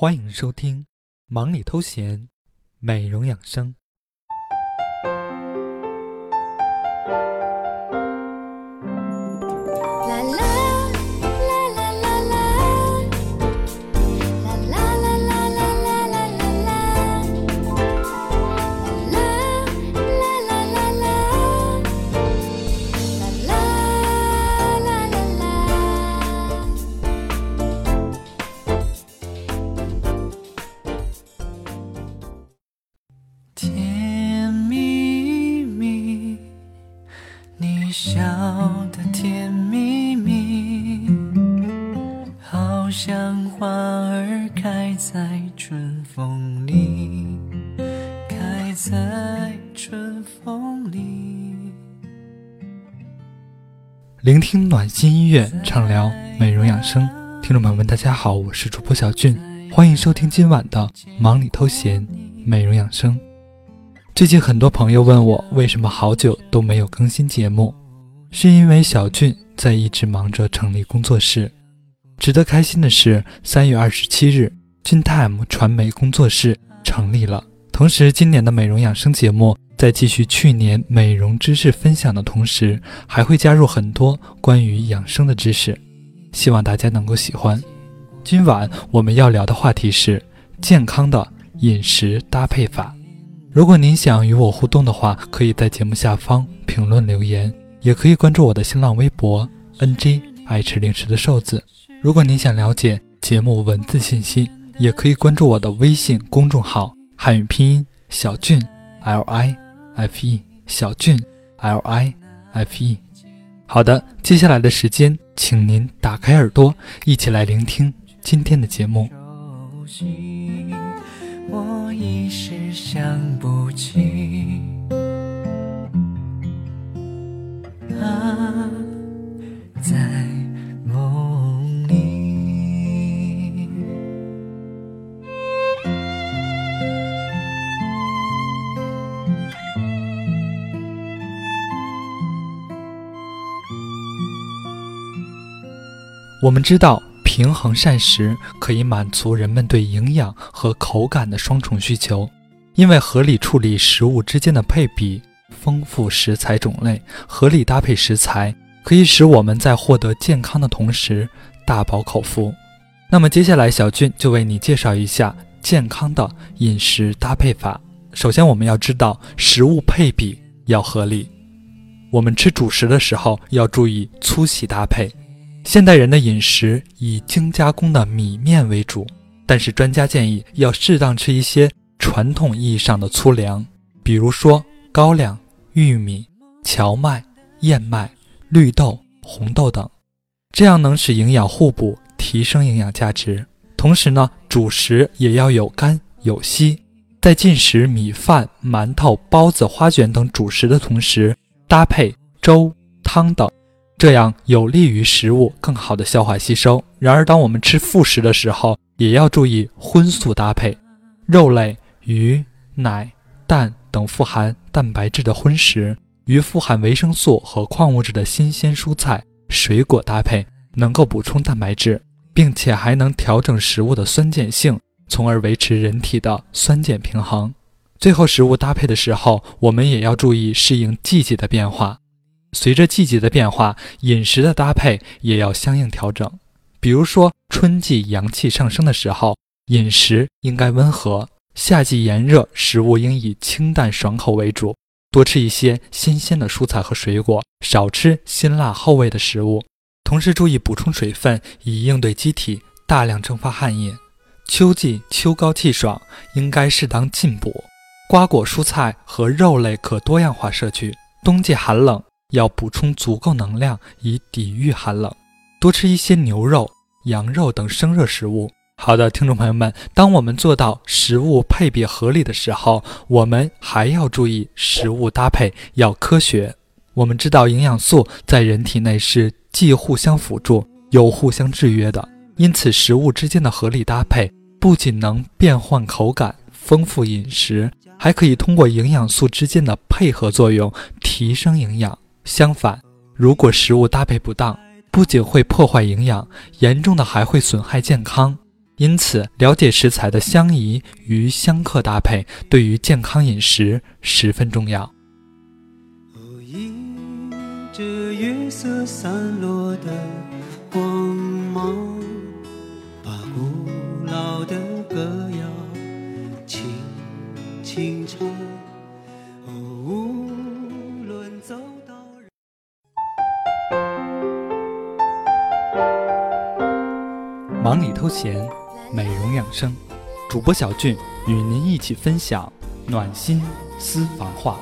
欢迎收听《忙里偷闲》，美容养生。好像花儿开在春风里，开在春风里聆听暖心音乐，畅聊美容养生。听众朋友们，大家好，我是主播小俊，欢迎收听今晚的忙里偷闲美容养生。最近很多朋友问我，为什么好久都没有更新节目？是因为小俊在一直忙着成立工作室。值得开心的是，三月二十七日，俊 time 传媒工作室成立了。同时，今年的美容养生节目。在继续去年美容知识分享的同时，还会加入很多关于养生的知识，希望大家能够喜欢。今晚我们要聊的话题是健康的饮食搭配法。如果您想与我互动的话，可以在节目下方评论留言，也可以关注我的新浪微博 “ng 爱吃零食的瘦子”。如果您想了解节目文字信息，也可以关注我的微信公众号“汉语拼音小俊 L I”。F E 小俊，L I F E。好的，接下来的时间，请您打开耳朵，一起来聆听今天的节目。我一时想不起。我们知道，平衡膳食可以满足人们对营养和口感的双重需求。因为合理处理食物之间的配比，丰富食材种类，合理搭配食材，可以使我们在获得健康的同时大饱口福。那么接下来，小俊就为你介绍一下健康的饮食搭配法。首先，我们要知道食物配比要合理。我们吃主食的时候要注意粗细搭配。现代人的饮食以精加工的米面为主，但是专家建议要适当吃一些传统意义上的粗粮，比如说高粱、玉米、荞麦、燕麦、绿豆、红豆等，这样能使营养互补，提升营养价值。同时呢，主食也要有干有稀，在进食米饭、馒头、包子、花卷等主食的同时，搭配粥、汤等。这样有利于食物更好的消化吸收。然而，当我们吃副食的时候，也要注意荤素搭配。肉类、鱼、奶、蛋等富含蛋白质的荤食，与富含维生素和矿物质的新鲜蔬菜、水果搭配，能够补充蛋白质，并且还能调整食物的酸碱性，从而维持人体的酸碱平衡。最后，食物搭配的时候，我们也要注意适应季节的变化。随着季节的变化，饮食的搭配也要相应调整。比如说，春季阳气上升的时候，饮食应该温和；夏季炎热，食物应以清淡爽口为主，多吃一些新鲜的蔬菜和水果，少吃辛辣厚味的食物。同时注意补充水分，以应对机体大量蒸发汗液。秋季秋高气爽，应该适当进补，瓜果蔬菜和肉类可多样化摄取。冬季寒冷。要补充足够能量以抵御寒冷，多吃一些牛肉、羊肉等生热食物。好的，听众朋友们，当我们做到食物配比合理的时候，我们还要注意食物搭配要科学。我们知道营养素在人体内是既互相辅助又互相制约的，因此食物之间的合理搭配不仅能变换口感、丰富饮食，还可以通过营养素之间的配合作用提升营养。相反，如果食物搭配不当，不仅会破坏营养，严重的还会损害健康。因此，了解食材的相宜与相克搭配，对于健康饮食十分重要。迎着月色散落的光芒，古老的歌谣轻轻唱。哦，忙里偷闲。美容养生，主播小俊与您一起分享暖心私房话。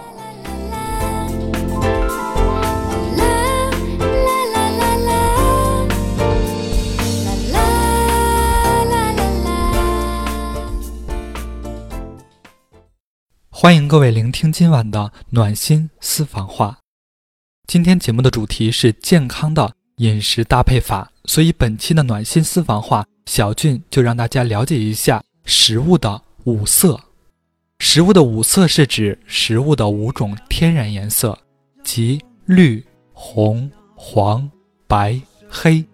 欢迎各位聆听今晚的暖心私房话。今天节目的主题是健康的饮食搭配法，所以本期的暖心私房话。小俊就让大家了解一下食物的五色。食物的五色是指食物的五种天然颜色，即绿、红、黄、白、黑。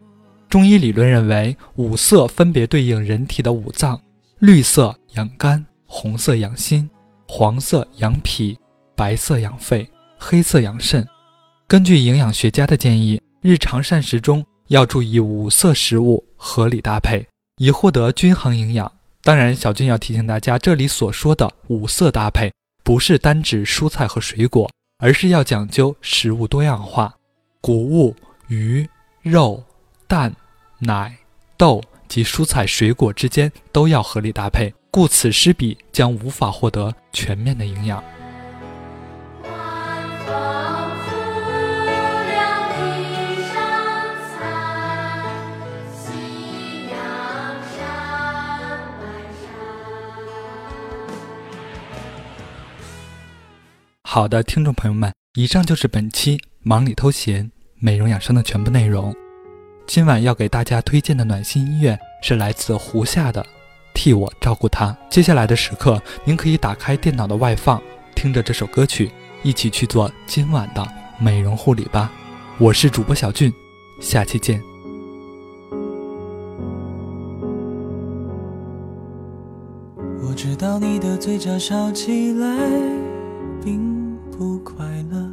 中医理论认为，五色分别对应人体的五脏：绿色养肝，红色养心，黄色养脾，白色养肺，黑色养肾。根据营养学家的建议，日常膳食中。要注意五色食物合理搭配，以获得均衡营养。当然，小军要提醒大家，这里所说的五色搭配，不是单指蔬菜和水果，而是要讲究食物多样化。谷物、鱼、肉、蛋、奶、豆及蔬菜水果之间都要合理搭配，故此失彼将无法获得全面的营养。好的，听众朋友们，以上就是本期忙里偷闲美容养生的全部内容。今晚要给大家推荐的暖心音乐是来自胡夏的《替我照顾他》。接下来的时刻，您可以打开电脑的外放，听着这首歌曲，一起去做今晚的美容护理吧。我是主播小俊，下期见。我知道你的嘴角笑起来。不快乐，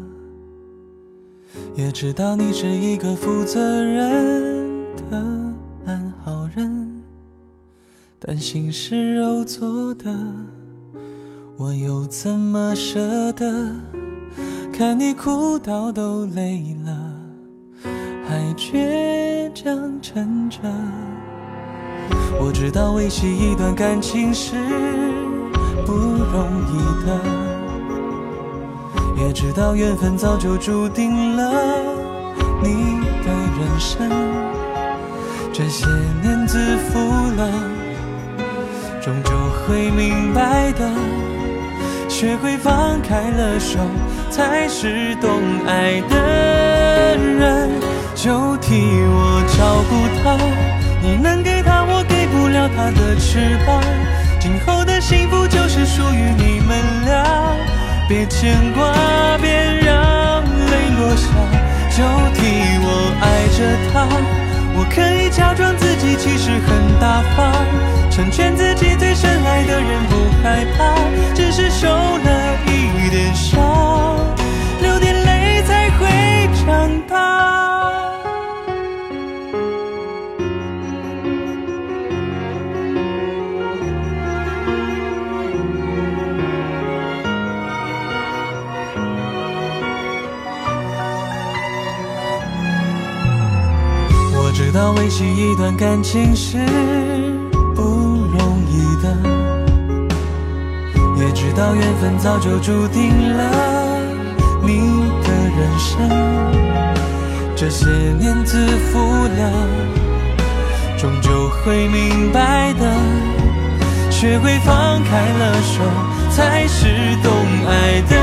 也知道你是一个负责任的烂好人，但心是肉做的，我又怎么舍得？看你哭到都累了，还倔强撑着。我知道维系一段感情是不容易的。也知道缘分早就注定了你的人生，这些年自负了，终究会明白的。学会放开了手，才是懂爱的人。就替我照顾他，你能给他我给不了他的翅膀，今后的幸福就是属于你们俩。别牵挂，别让泪落下，就替我爱着他。我可以假装自己其实很大方，成全自己最深爱的人，不害怕，只是受了一点伤，一段感情是不容易的，也知道缘分早就注定了你的人生。这些年自负了，终究会明白的。学会放开了手，才是懂爱的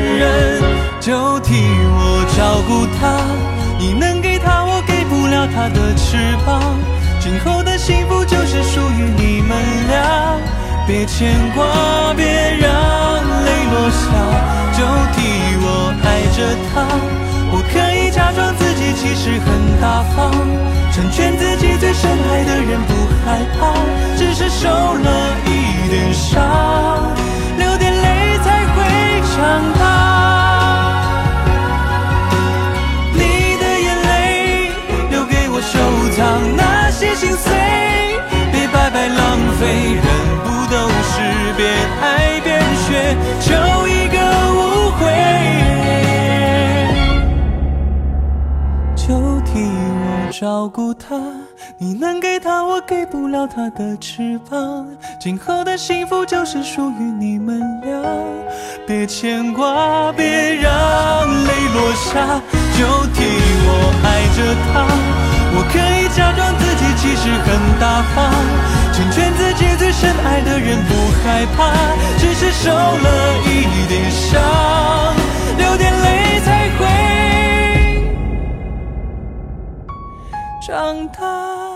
人。就替我照顾他，你能。的翅膀，今后的幸福就是属于你们俩。别牵挂，别让泪落下，就替我爱着他。我可以假装自己其实很大方，成全自己最深爱的人，不。害怕，只是受了一点伤，流点泪才会长大。心碎别白白浪费，人不都是边爱边学，就一个误会。就替我照顾他，你能给他我给不了他的翅膀，今后的幸福就是属于你们俩。别牵挂，别让泪落下，就替我爱着他。我可以假装自己其实很大方，成全自己最深爱的人，不害怕，只是受了一点伤，流点泪才会。长大。